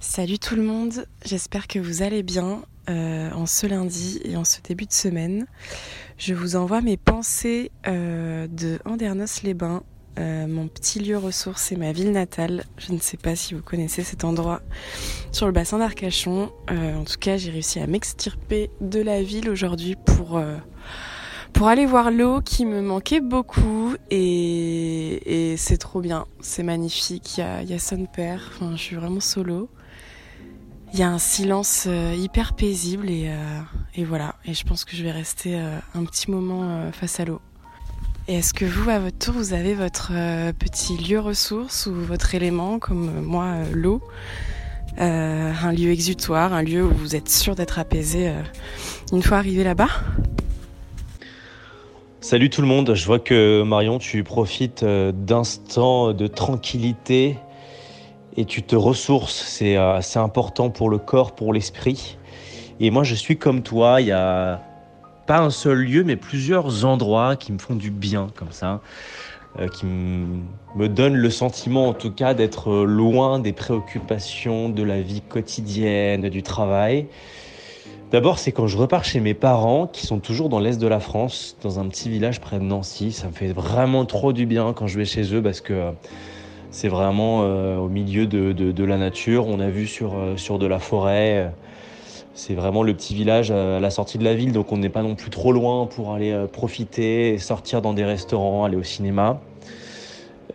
Salut tout le monde, j'espère que vous allez bien euh, en ce lundi et en ce début de semaine. Je vous envoie mes pensées euh, de Andernos-les-Bains, euh, mon petit lieu ressource et ma ville natale. Je ne sais pas si vous connaissez cet endroit sur le bassin d'Arcachon. en tout cas, j'ai réussi à m'extirper de la ville aujourd'hui pour aller voir l'eau qui me manquait beaucoup et, c'est trop bien, c'est magnifique, il y a, y son père, enfin, je suis vraiment solo il y a un silence euh, hyper paisible et, euh, et, voilà. Et je pense que je vais rester euh, un petit moment face à l'eau. Et est-ce que vous, à votre tour, vous avez votre petit lieu ressource ou votre élément, comme moi, l'eau? Un lieu exutoire, un lieu où vous êtes sûr d'être apaisé une fois arrivé là-bas? Salut tout le monde, je vois que Marion, tu profites d'instants de tranquillité et tu te ressources. C'est assez euh, important pour le corps, pour l'esprit. Et moi, je suis comme toi. Il y a pas un seul lieu, mais plusieurs endroits qui me font du bien, comme ça, euh, qui me donnent le sentiment, en tout cas, d'être loin des préoccupations de la vie quotidienne, du travail. D'abord, c'est quand je repars chez mes parents, qui sont toujours dans l'est de la France, dans un petit village près de Nancy. Ça me fait vraiment trop du bien quand je vais chez eux, parce que c'est vraiment euh, au milieu de, la nature. On a vu sur, euh, de la forêt. C'est vraiment le petit village à la sortie de la ville, donc on n'est pas non plus trop loin pour aller euh, profiter, sortir dans des restaurants, aller au cinéma.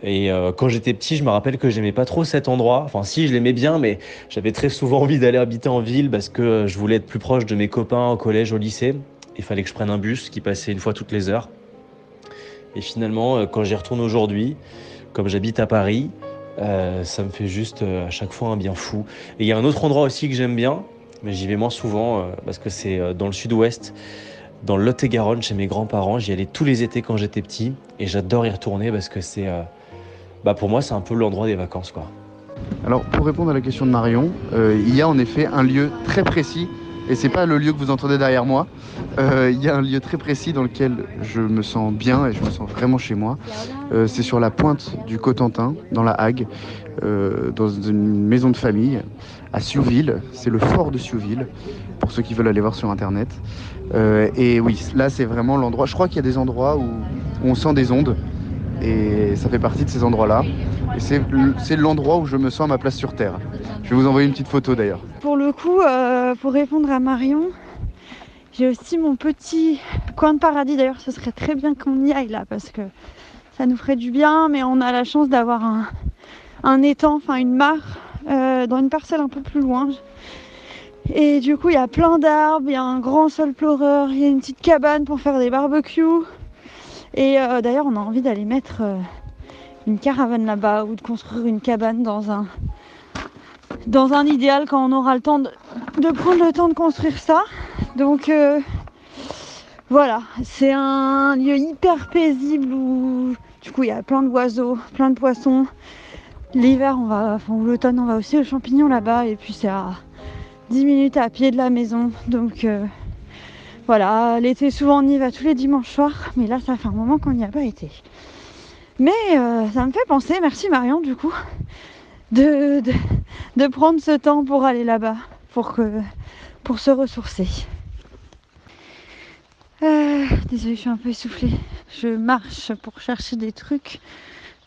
Et quand j'étais petit, je me rappelle que j'aimais pas trop cet endroit. Enfin, si, je l'aimais bien, mais j'avais très souvent envie d'aller habiter en ville parce que je voulais être plus proche de mes copains au collège, au lycée. Il fallait que je prenne un bus qui passait une fois toutes les heures. Et finalement, quand j'y retourne aujourd'hui, comme j'habite à Paris, euh, ça me fait juste euh, à chaque fois un bien fou. Et il y a un autre endroit aussi que j'aime bien, mais j'y vais moins souvent euh, parce que c'est dans le sud-ouest, dans Lot-et-Garonne, chez mes grands-parents. J'y allais tous les étés quand j'étais petit et j'adore y retourner parce que c'est, bah pour moi, c'est un peu l'endroit des vacances. Alors, pour répondre à la question de Marion, il y a en effet un lieu très précis et c'est pas le lieu que vous entendez derrière moi. Euh, il y a un lieu très précis dans lequel je me sens bien et je me sens vraiment chez moi. Euh, c'est sur la pointe du Cotentin, dans la Hague, euh, dans une maison de famille à Siouville. C'est le fort de Siouville, pour ceux qui veulent aller voir sur internet. et oui, là c'est vraiment l'endroit. Je crois qu'il y a des endroits où on sent des ondes et ça fait partie de ces endroits-là. Et c'est l'endroit où je me sens à ma place sur Terre. Je vais vous envoyer une petite photo d'ailleurs. Euh, pour répondre à Marion, j'ai aussi mon petit coin de paradis. D'ailleurs, ce serait très bien qu'on y aille là parce que ça nous ferait du bien. Mais on a la chance d'avoir un, étang, enfin une mare, euh, dans une parcelle un peu plus loin. Et du coup, il y a plein d'arbres, il y a un grand sol pleureur, il y a une petite cabane pour faire des barbecues. Et euh, d'ailleurs, on a envie d'aller mettre une caravane là-bas ou de construire une cabane dans un dans un idéal quand on aura le temps de, prendre le temps de construire ça. Donc euh, voilà, c'est un lieu hyper paisible où du coup il y a plein d'oiseaux, plein de poissons. L'hiver on va, enfin l'automne on va aussi aux champignons là-bas et puis c'est à 10 minutes à pied de la maison. Donc euh, voilà, l'été souvent on y va tous les dimanches soirs, mais là ça fait un moment qu'on n'y a pas été. Mais euh, ça me fait penser, merci Marion du coup, de, de, prendre ce temps pour aller là-bas, pour se ressourcer. Euh, désolée, je suis un peu essoufflée. Je marche pour chercher des trucs,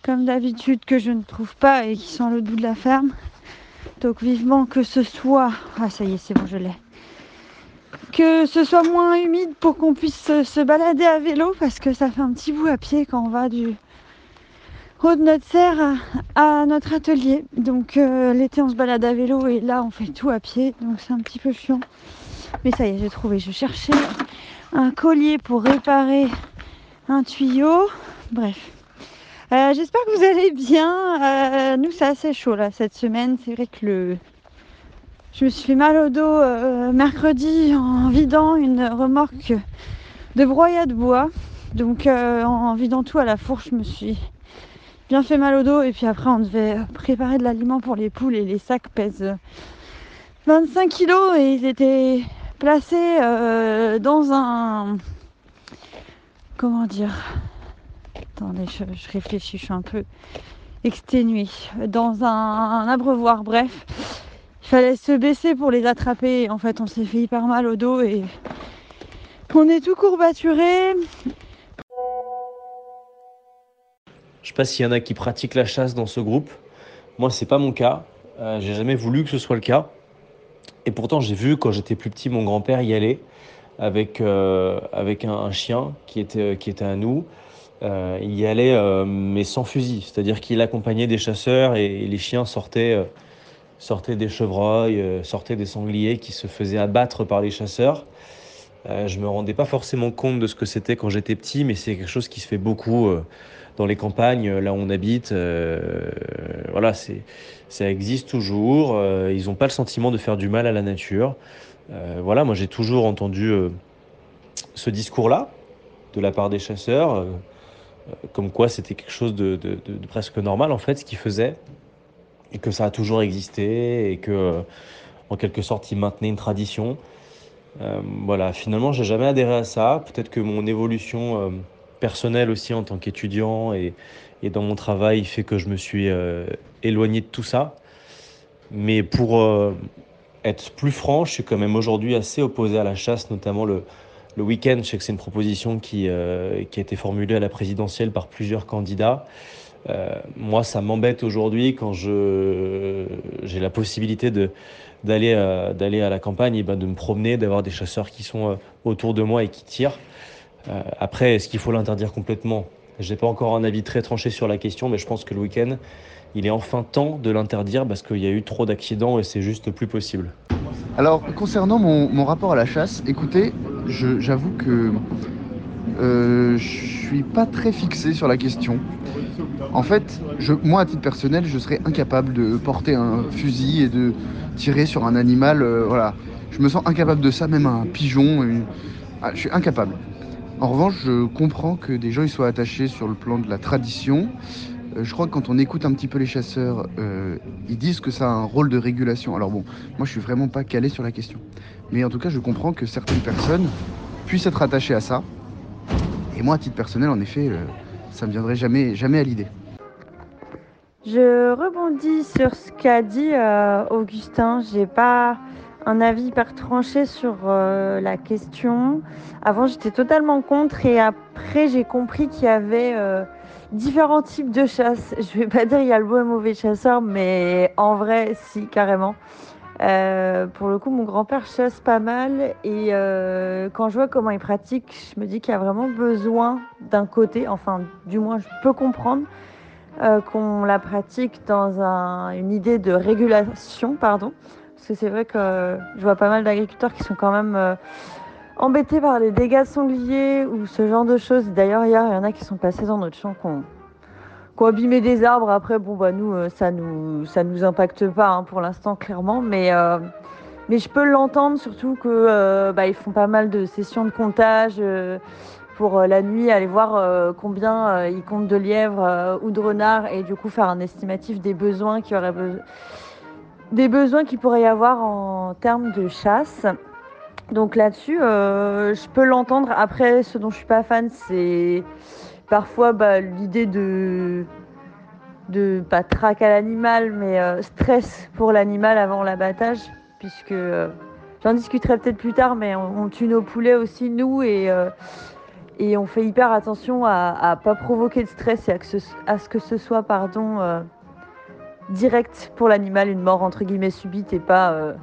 comme d'habitude, que je ne trouve pas et qui sont à l'autre bout de la ferme. Donc vivement que ce soit... Ah ça y est, c'est bon, je l'ai. Que ce soit moins humide pour qu'on puisse se balader à vélo, parce que ça fait un petit bout à pied quand on va du, route notre serre à, notre atelier. Donc euh, l'été on se balade à vélo et là on fait tout à pied. Donc c'est un petit peu chiant. Mais ça y est, j'ai trouvé. Je cherchais un collier pour réparer un tuyau. Bref. Euh, j'espère que vous allez bien. Euh, nous c'est assez chaud là cette semaine. C'est vrai que le je me suis fait mal au dos mercredi en vidant une remorque de broyat de bois. Donc en vidant tout à la fourche, je me suis bien fait mal au dos. Et puis après, on devait préparer de l'aliment pour les poules et les sacs pèsent 25 kilos et ils étaient placés euh, dans un. Comment dire? Attendez, je, réfléchis, je suis un peu exténuée. Dans un, abreuvoir, bref. Il fallait se baisser pour les attraper. En fait, on s'est fait hyper mal au dos et on est tout courbaturé. Je sais pas s'il y en a qui pratiquent la chasse dans ce groupe. Moi, c'est pas mon cas. Euh, j'ai jamais voulu que ce soit le cas. Et pourtant, j'ai vu quand j'étais plus petit mon grand-père y aller avec, euh, avec un, chien qui était, qui était à nous. Euh, il y allait, mais sans fusil. C'est-à-dire qu'il accompagnait des chasseurs et, les chiens sortaient, sortaient des chevreuils, sortaient des sangliers qui se faisaient abattre par les chasseurs. je me rendais pas forcément compte de ce que c'était quand j'étais petit, mais c'est quelque chose qui se fait beaucoup dans les campagnes, là où on habite, euh, voilà, c'est, ça existe toujours. Euh, ils n'ont pas le sentiment de faire du mal à la nature. Euh, voilà, moi j'ai toujours entendu ce discours-là de la part des chasseurs, comme quoi c'était quelque chose de, presque normal en fait, ce qu'ils faisaient, et que ça a toujours existé, et que en quelque sorte ils maintenaient une tradition. voilà, finalement j'ai jamais adhéré à ça. Peut-être que mon évolution personnel aussi en tant qu'étudiant et, dans mon travail fait que je me suis euh, éloigné de tout ça. Mais pour euh, être plus franc, je suis quand même aujourd'hui assez opposé à la chasse, notamment le, le week-end. Je sais que c'est une proposition qui, euh, qui, a été formulée à la présidentielle par plusieurs candidats. moi, ça m'embête aujourd'hui quand j'ai la possibilité d'aller à la campagne et ben, de me promener, d'avoir des chasseurs qui sont autour de moi et qui tirent. Euh, après, est-ce qu'il faut l'interdire complètement? Je n'ai pas encore un avis très tranché sur la question, mais je pense que le week-end, il est enfin temps de l'interdire parce qu'il y a eu trop d'accidents et c'est juste plus possible. Alors, concernant mon, rapport à la chasse, écoutez, j'avoue que euh, je suis pas très fixé sur la question. En fait, moi, à titre personnel, je serais incapable de porter un fusil et de tirer sur un animal. Euh, voilà, je me sens incapable de ça, même un pigeon. Ah, je suis incapable. En revanche, je comprends que des gens y soient attachés sur le plan de la tradition. Euh, je crois que quand on écoute un petit peu les chasseurs, euh, ils disent que ça a un rôle de régulation. Alors bon, moi je suis vraiment pas calé sur la question. Mais en tout cas, je comprends que certaines personnes puissent être attachées à ça. Et moi, à titre personnel, en effet, euh, ça me viendrait jamais, jamais à l'idée. Je rebondis sur ce qu'a dit Augustin. J'ai pas un avis hyper tranché sur euh, la question. Avant, j'étais totalement contre et après, j'ai compris qu'il y avait euh, différents types de chasse. Je vais pas dire il y a le bon et le mauvais chasseur, mais en vrai, si, carrément. Euh, pour le coup, mon grand-père chasse pas mal et quand je vois comment il pratique, je me dis qu'il y a vraiment besoin d'un côté, enfin, du moins, je peux comprendre qu'on la pratique dans une idée de régulation, pardon, parce que c'est vrai que je vois pas mal d'agriculteurs qui sont quand même euh, embêtés par les dégâts de sangliers ou ce genre de choses. D'ailleurs, hier, il y en a qui sont passés dans notre champ, qui ont, abîmé des arbres. Après, bon, bah, nous, euh, ça nous, ça nous impacte pas hein, pour l'instant, clairement. Mais, euh, mais je peux l'entendre, surtout que bah, font pas mal de sessions de comptage pour la nuit, aller voir combien ils comptent de lièvres ou de renards et du coup faire un estimatif des besoins qui auraient besoin des besoins qu'il pourrait y avoir en termes de chasse. Donc là-dessus, euh, je peux l'entendre. Après, ce dont je suis pas fan, c'est parfois bah, l'idée de pas traque à l'animal, mais euh, stress pour l'animal avant l'abattage, puisque euh, j'en discuterai peut-être plus tard, mais on, tue nos poulets aussi nous et on fait hyper attention à, ne pas provoquer de stress et à, ce, à ce que ce soit pardon direct pour l'animal, une mort entre guillemets subite et pas, euh,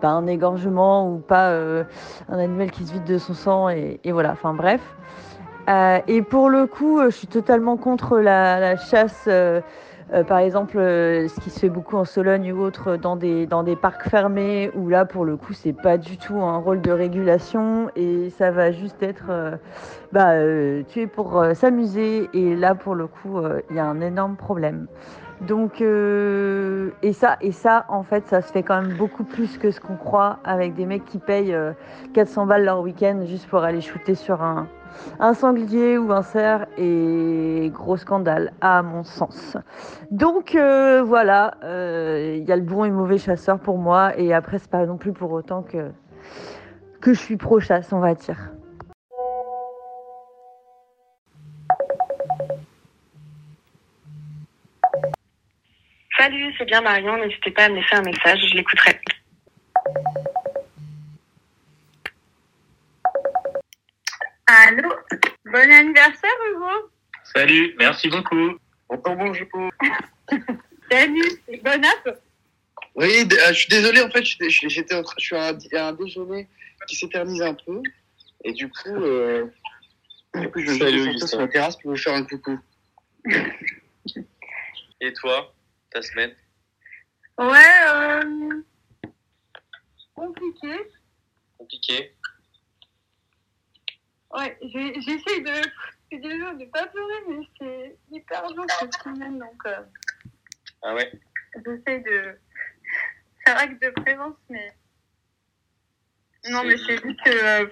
pas un égorgement ou pas euh, un animal qui se vide de son sang et, voilà, enfin bref. et pour le coup, je suis totalement contre la, chasse. Par exemple, ce qui se fait beaucoup en Sologne ou autre dans des, dans des parcs fermés, où là, pour le coup, c'est pas du tout un rôle de régulation et ça va juste être bah, tué pour s'amuser. Et là, pour le coup, il y a un énorme problème. Donc, euh, et ça, et ça, en fait, ça se fait quand même beaucoup plus que ce qu'on croit avec des mecs qui payent 400 euh, balles leur week-end juste pour aller shooter sur un, sanglier ou un cerf et gros scandale à mon sens. Donc euh, voilà, il y a le bon et mauvais chasseur pour moi et après c'est pas non plus pour autant que que je suis pro chasse on va dire. Salut, c'est bien Marion, n'hésitez pas à me laisser un message, je l'écouterai. Salut, merci beaucoup. Encore bonjour. Salut, c'est bon app Oui, euh, je suis désolé, en fait, j'étais, je suis à un, déjeuner qui s'éternise un peu. Et du coup, euh, du coup je vais sur la terrasse pour vous faire un coucou. Et toi ta semaine? Ouais, euh... compliqué. Compliqué? Ouais, j'essaie de. De ne pas pleurer, mais c'est hyper dur cette semaine, donc. Euh... Ah ouais J'essaie de faire acte de présence, mais. Non, mais c'est juste que. Euh,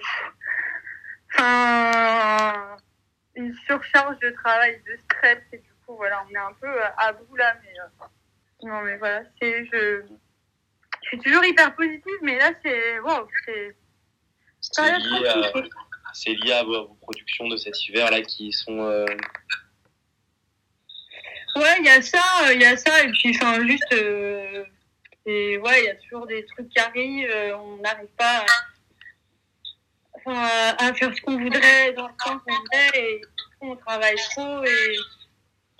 enfin. une surcharge de travail, de stress, et du coup, voilà, on est un peu euh, à bout là, mais. Euh, non, mais voilà, c'est. Je, je suis toujours hyper positive, mais là, c'est. Waouh, c'est. C'est lié, à, c'est lié à vos productions de cet hiver-là qui sont. Euh, ouais, il y a ça, il y a ça, et puis, enfin, juste. et ouais, il y a toujours des trucs qui arrivent, on n'arrive pas à, à, faire ce qu'on voudrait dans le temps qu'on voudrait, et on travaille trop, et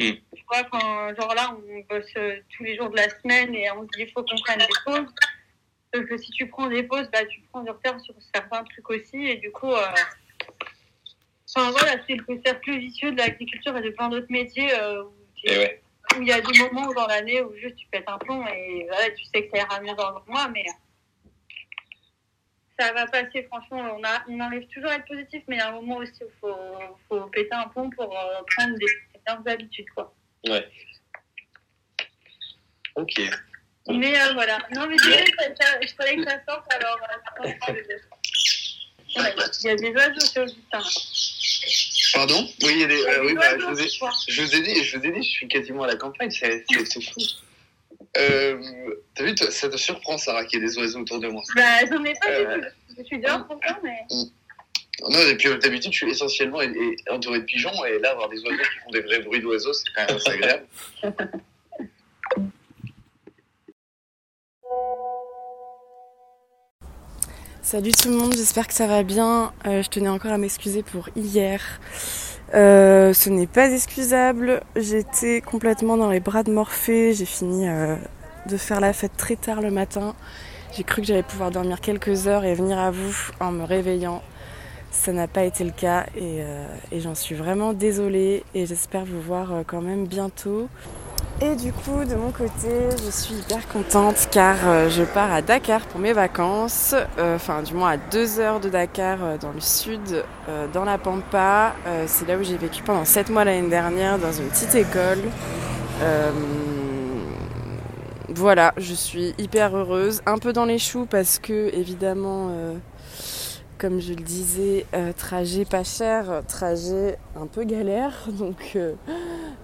Mm. Tu vois, quand, genre là, on bosse euh, tous les jours de la semaine et on se dit qu'il faut qu'on prenne des pauses. Sauf que si tu prends des pauses, bah, tu prends du retard sur certains trucs aussi. Et du coup, euh... enfin, voilà, c'est le cercle vicieux de l'agriculture et de plein d'autres métiers euh, où, il y a des moments dans l'année où juste tu pètes un plomb et voilà, tu sais que ça ira mieux dans le mois, mais ça va passer, franchement. On, a, on arrive toujours à être positif, mais il y a un moment aussi où il faut, faut péter un plomb pour euh, prendre des leurs habitudes, quoi. Ouais. Ok. Mais euh, voilà. Non, mais je fallait que ça sorte, alors euh, il y a des oiseaux sur le butin. Pardon? Oui, il y a des. Euh, oui, bah, je, vous ai, je, vous ai, dit, je vous ai dit, je suis quasiment à la campagne, c'est fou. Euh, T'as vu, ça te surprend, Sarah, qu'il y ait des oiseaux autour de moi Bah, j'en ai pas euh, du tout. Je suis dehors pour ça, mais. Mm. Non, et puis d'habitude, je suis essentiellement entouré de pigeons, et là, avoir des oiseaux qui font des vrais bruits d'oiseaux, c'est quand même assez agréable. Salut tout le monde, j'espère que ça va bien. Euh, je tenais encore à m'excuser pour hier. Euh, ce n'est pas excusable. J'étais complètement dans les bras de Morphée. J'ai fini euh, de faire la fête très tard le matin. J'ai cru que j'allais pouvoir dormir quelques heures et venir à vous en me réveillant. Ça n'a pas été le cas euh, et, j'en suis vraiment désolée et j'espère vous voir quand même bientôt. Et du coup, de mon côté, je suis hyper contente car euh, je pars à Dakar pour mes vacances. Enfin, du moins à deux heures de Dakar dans le sud, dans la Pampa. C'est là où j'ai vécu pendant sept mois l'année dernière dans une petite école. voilà, je suis hyper heureuse. Un peu dans les choux parce que, évidemment comme je le disais, euh, trajet pas cher, trajet un peu galère. Donc euh,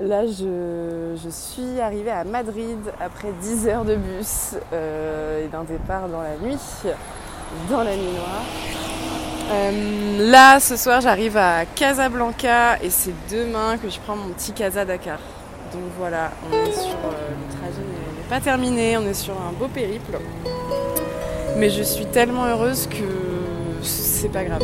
là, je, suis arrivée à Madrid après 10 heures de bus euh, et d'un départ dans la nuit, dans la nuit noire. là, ce soir, j'arrive à Casablanca et c'est demain que je prends mon petit Casa Dakar. Donc voilà, on est sur le trajet n'est pas terminé, on est sur un beau périple. Mais je suis tellement heureuse que c'est pas grave.